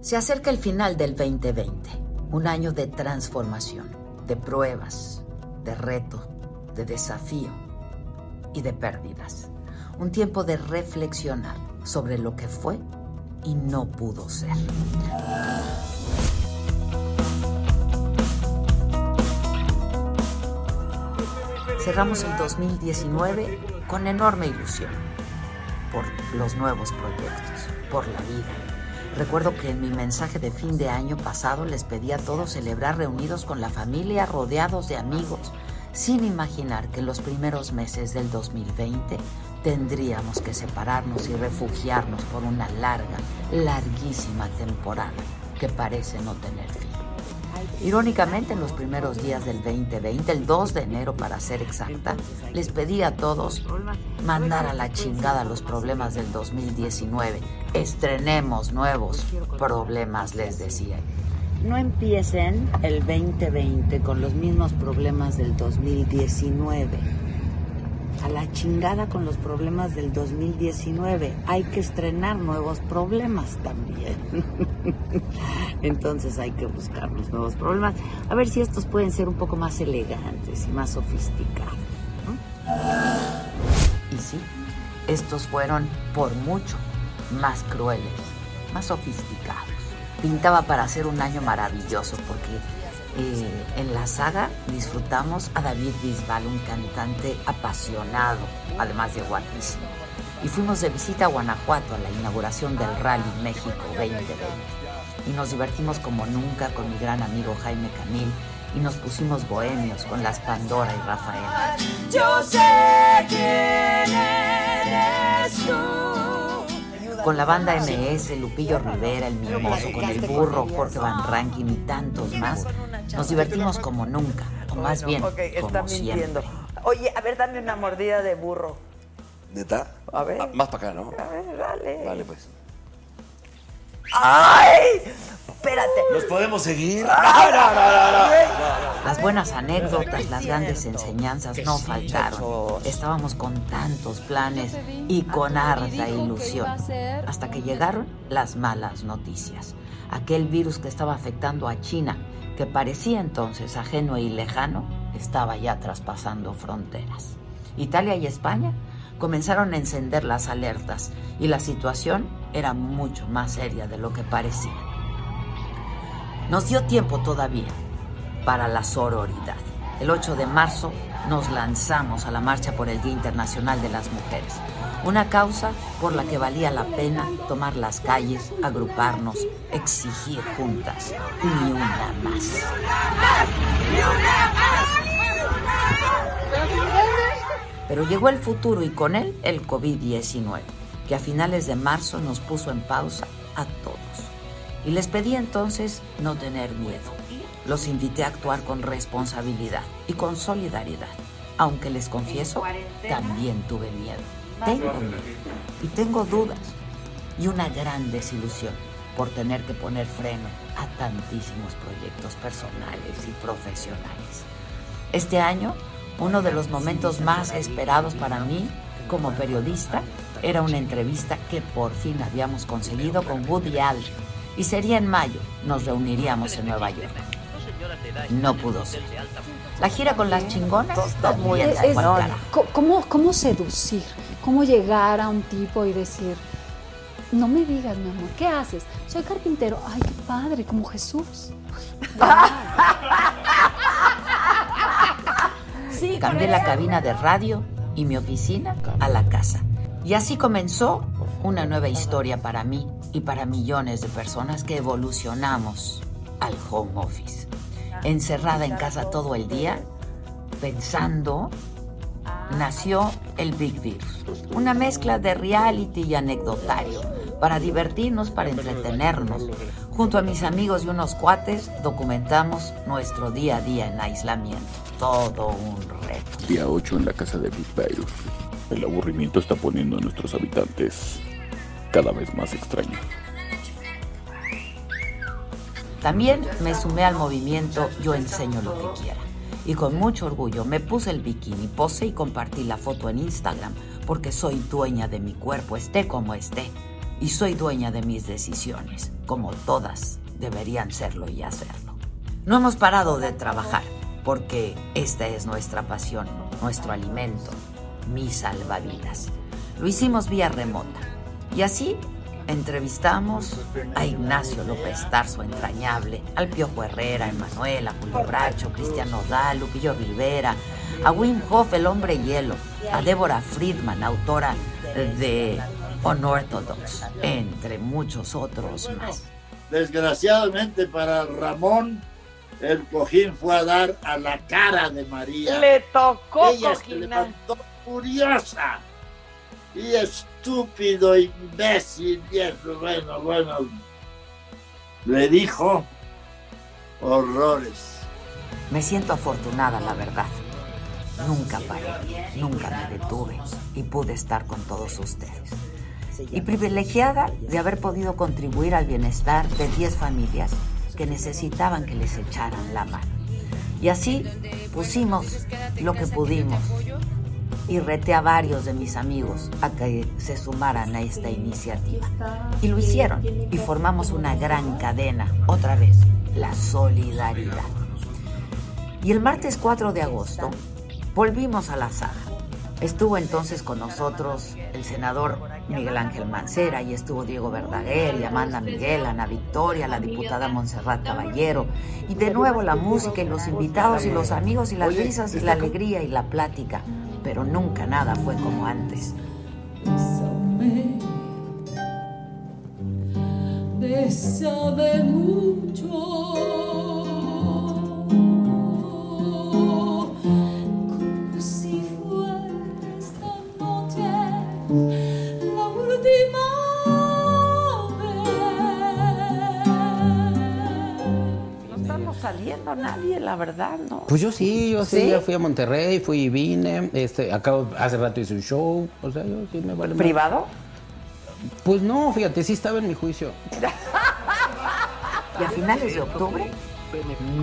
Se acerca el final del 2020, un año de transformación, de pruebas, de reto, de desafío y de pérdidas. Un tiempo de reflexionar sobre lo que fue y no pudo ser. Cerramos el 2019 con enorme ilusión por los nuevos proyectos, por la vida Recuerdo que en mi mensaje de fin de año pasado les pedí a todos celebrar reunidos con la familia, rodeados de amigos, sin imaginar que en los primeros meses del 2020 tendríamos que separarnos y refugiarnos por una larga, larguísima temporada que parece no tener fin. Irónicamente, en los primeros días del 2020, el 2 de enero para ser exacta, les pedí a todos mandar a la chingada los problemas del 2019. Estrenemos nuevos problemas, les decía. No empiecen el 2020 con los mismos problemas del 2019 a la chingada con los problemas del 2019. Hay que estrenar nuevos problemas también. Entonces hay que buscar los nuevos problemas. A ver si estos pueden ser un poco más elegantes y más sofisticados. Y sí, estos fueron por mucho más crueles, más sofisticados. Pintaba para ser un año maravilloso porque eh, en la saga disfrutamos a David Bisbal, un cantante apasionado, además de guapísimo. Y fuimos de visita a Guanajuato a la inauguración del Rally México 2020. Y nos divertimos como nunca con mi gran amigo Jaime Camil y nos pusimos bohemios con las Pandora y Rafael. Yo sé quién eres tú con la banda MS, Lupillo Rivera, El Mimoso, con el burro, Jorge Van Ranking y tantos más, nos divertimos como nunca, o más bien, como siempre. Oye, a ver, dame una mordida de burro. ¿Neta? A ver. Ah, más para acá, ¿no? A ver, dale. Vale, pues. ¡Ay! Espérate. ¿Nos podemos seguir? No, no, no, no, Las buenas anécdotas, las grandes enseñanzas no faltaron. Estábamos con tantos planes y con harta ilusión. Hasta que llegaron las malas noticias. Aquel virus que estaba afectando a China, que parecía entonces ajeno y lejano, estaba ya traspasando fronteras. Italia y España comenzaron a encender las alertas y la situación era mucho más seria de lo que parecía. Nos dio tiempo todavía para la sororidad. El 8 de marzo nos lanzamos a la marcha por el Día Internacional de las Mujeres, una causa por la que valía la pena tomar las calles, agruparnos, exigir juntas, ni una más. Pero llegó el futuro y con él el COVID-19, que a finales de marzo nos puso en pausa a todos. Y les pedí entonces no tener miedo. Los invité a actuar con responsabilidad y con solidaridad. Aunque les confieso, también tuve miedo. Tengo miedo y tengo dudas y una gran desilusión por tener que poner freno a tantísimos proyectos personales y profesionales. Este año uno de los momentos más esperados para mí como periodista era una entrevista que por fin habíamos conseguido con Woody Allen y sería en mayo, nos reuniríamos en Nueva York. No pudo ser. La gira con las chingonas también es, ¿cómo, ¿Cómo seducir? ¿Cómo llegar a un tipo y decir, no me digas, mi amor, ¿qué haces? Soy carpintero. Ay, qué padre, como Jesús. Cambié la cabina de radio y mi oficina a la casa. Y así comenzó una nueva historia para mí y para millones de personas que evolucionamos al home office. Encerrada en casa todo el día, pensando, nació el Big Virus. Una mezcla de reality y anecdotario para divertirnos, para entretenernos. Junto a mis amigos y unos cuates documentamos nuestro día a día en aislamiento. Todo un reto. Día 8 en la casa de Big Virus. El aburrimiento está poniendo a nuestros habitantes cada vez más extraños. También me sumé al movimiento Yo enseño lo que quiera. Y con mucho orgullo me puse el bikini, pose y compartí la foto en Instagram porque soy dueña de mi cuerpo, esté como esté y soy dueña de mis decisiones, como todas deberían serlo y hacerlo. No hemos parado de trabajar porque esta es nuestra pasión, nuestro alimento, mi salvavidas. Lo hicimos vía remota y así entrevistamos a Ignacio López Tarso entrañable, al Piojo Herrera, a Emanuel, a Julio Bracho, Cristian Nodal, Lupillo Rivera, a Wim Hof, el hombre hielo, a Débora Friedman, autora de Unorthodox, entre muchos otros más. Desgraciadamente para Ramón, el cojín fue a dar a la cara de María. Le tocó Ella se cojinar. levantó furiosa y estúpido, imbécil, y bueno, bueno. Le dijo horrores. Me siento afortunada, la verdad. Nunca paré, nunca me detuve y pude estar con todos ustedes. Y privilegiada de haber podido contribuir al bienestar de 10 familias que necesitaban que les echaran la mano. Y así pusimos lo que pudimos y reté a varios de mis amigos a que se sumaran a esta iniciativa. Y lo hicieron y formamos una gran cadena, otra vez, la solidaridad. Y el martes 4 de agosto volvimos a la saga. Estuvo entonces con nosotros el senador Miguel Ángel Mancera y estuvo Diego Verdaguer y Amanda Miguel, Ana Victoria, la diputada Montserrat Caballero y de nuevo la música y los invitados y los amigos y las risas y la alegría y la plática, pero nunca nada fue como antes. Bésame mucho, como si fuera esta noche la última saliendo nadie, la verdad, ¿no? Pues yo sí, yo sí, ¿Sí? ya fui a Monterrey, fui y vine, este, acabo, hace rato hice un show, o sea, yo sí me vale. ¿Privado? Pues no, fíjate, sí estaba en mi juicio. Y a finales de octubre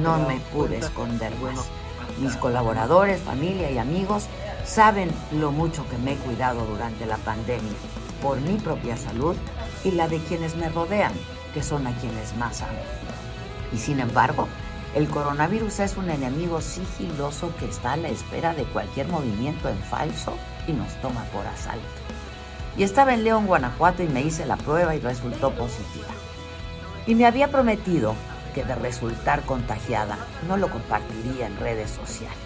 no me pude esconder más. Mis colaboradores, familia y amigos saben lo mucho que me he cuidado durante la pandemia, por mi propia salud y la de quienes me rodean, que son a quienes más amo. Y sin embargo, el coronavirus es un enemigo sigiloso que está a la espera de cualquier movimiento en falso y nos toma por asalto. Y estaba en León, Guanajuato y me hice la prueba y resultó positiva. Y me había prometido que de resultar contagiada no lo compartiría en redes sociales,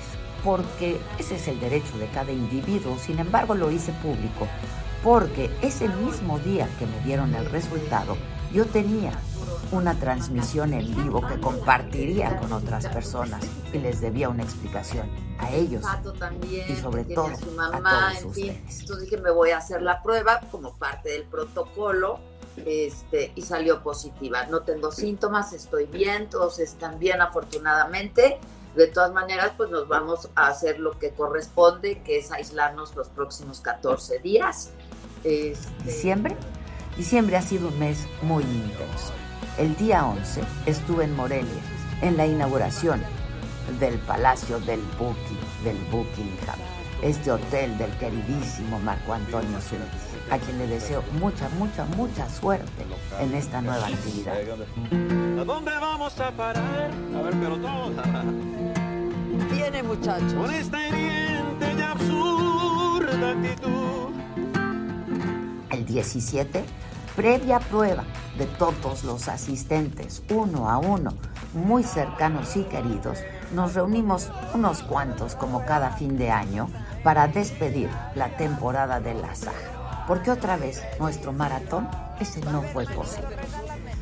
porque ese es el derecho de cada individuo. Sin embargo, lo hice público, porque ese mismo día que me dieron el resultado, yo tenía una transmisión en vivo que compartiría con otras personas y les debía una explicación a ellos también, y sobre todo a su a mamá, todos en fin. Entonces dije, me voy a hacer la prueba como parte del protocolo este, y salió positiva. No tengo síntomas, estoy bien, todos están bien afortunadamente. De todas maneras, pues nos vamos a hacer lo que corresponde, que es aislarnos los próximos 14 días. Este, Diciembre. Diciembre ha sido un mes muy intenso. El día 11 estuve en Morelia, en la inauguración del Palacio del Bucking, del Buckingham, este hotel del queridísimo Marco Antonio Solís, a quien le deseo mucha, mucha, mucha suerte en esta nueva actividad. ¿A dónde vamos a parar? A ver, pero toda. Tiene, muchachos. Con esta hiriente y absurda actitud. El 17, previa prueba de todos los asistentes, uno a uno, muy cercanos y queridos, nos reunimos unos cuantos como cada fin de año para despedir la temporada de la saga. Porque otra vez nuestro maratón, ese no fue posible.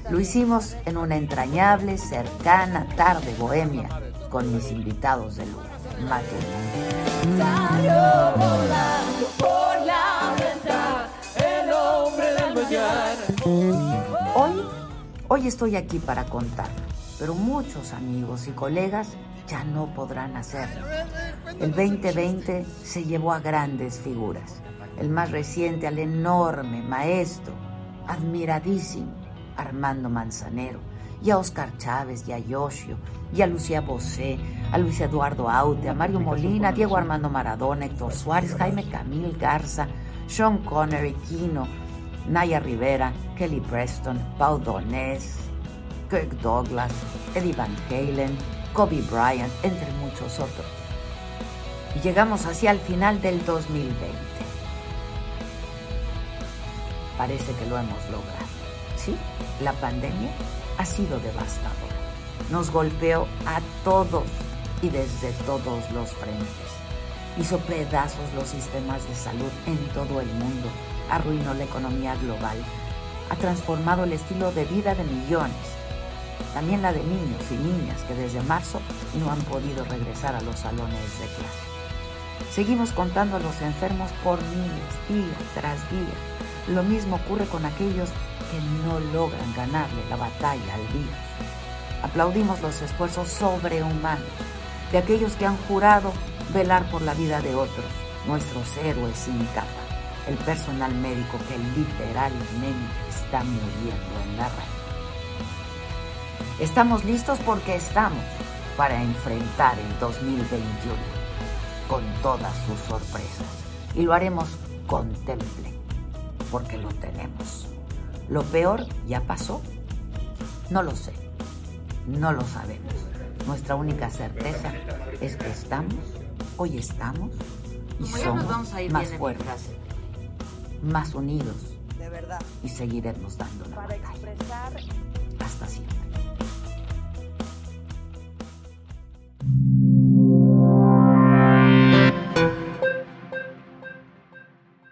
Lo hicimos en una entrañable, cercana tarde bohemia con mis invitados de lujo. Salió Hoy, hoy estoy aquí para contar, pero muchos amigos y colegas ya no podrán hacerlo. El 2020 se llevó a grandes figuras. El más reciente al enorme maestro, admiradísimo Armando Manzanero, y a Oscar Chávez y a Yoshio, y a Lucía Bosé, a Luis Eduardo Aute, a Mario Molina, a Diego Armando Maradona, Héctor Suárez, Jaime Camil Garza, Sean Connery, Quino, Naya Rivera, Kelly Preston, Paul Donés, Kirk Douglas, Eddie Van Halen, Kobe Bryant, entre muchos otros. Y llegamos hacia el final del 2020. Parece que lo hemos logrado. Sí, la pandemia ha sido devastadora. Nos golpeó a todos y desde todos los frentes. Hizo pedazos los sistemas de salud en todo el mundo. Arruinó la economía global. Ha transformado el estilo de vida de millones. También la de niños y niñas que desde marzo no han podido regresar a los salones de clase. Seguimos contando a los enfermos por miles, día tras día. Lo mismo ocurre con aquellos que no logran ganarle la batalla al virus. Aplaudimos los esfuerzos sobrehumanos de aquellos que han jurado velar por la vida de otros, nuestros héroes sin capa, el personal médico que literalmente está muriendo en la raya. Estamos listos porque estamos para enfrentar el 2021 con todas sus sorpresas y lo haremos con temple porque lo tenemos. Lo peor ya pasó. No lo sé. No lo sabemos. Nuestra única certeza es que estamos, hoy estamos y Como ya nos somos vamos a ir más fuertes más unidos. De verdad. Y seguiremos dando la Para batalla. Expresar... Hasta siempre.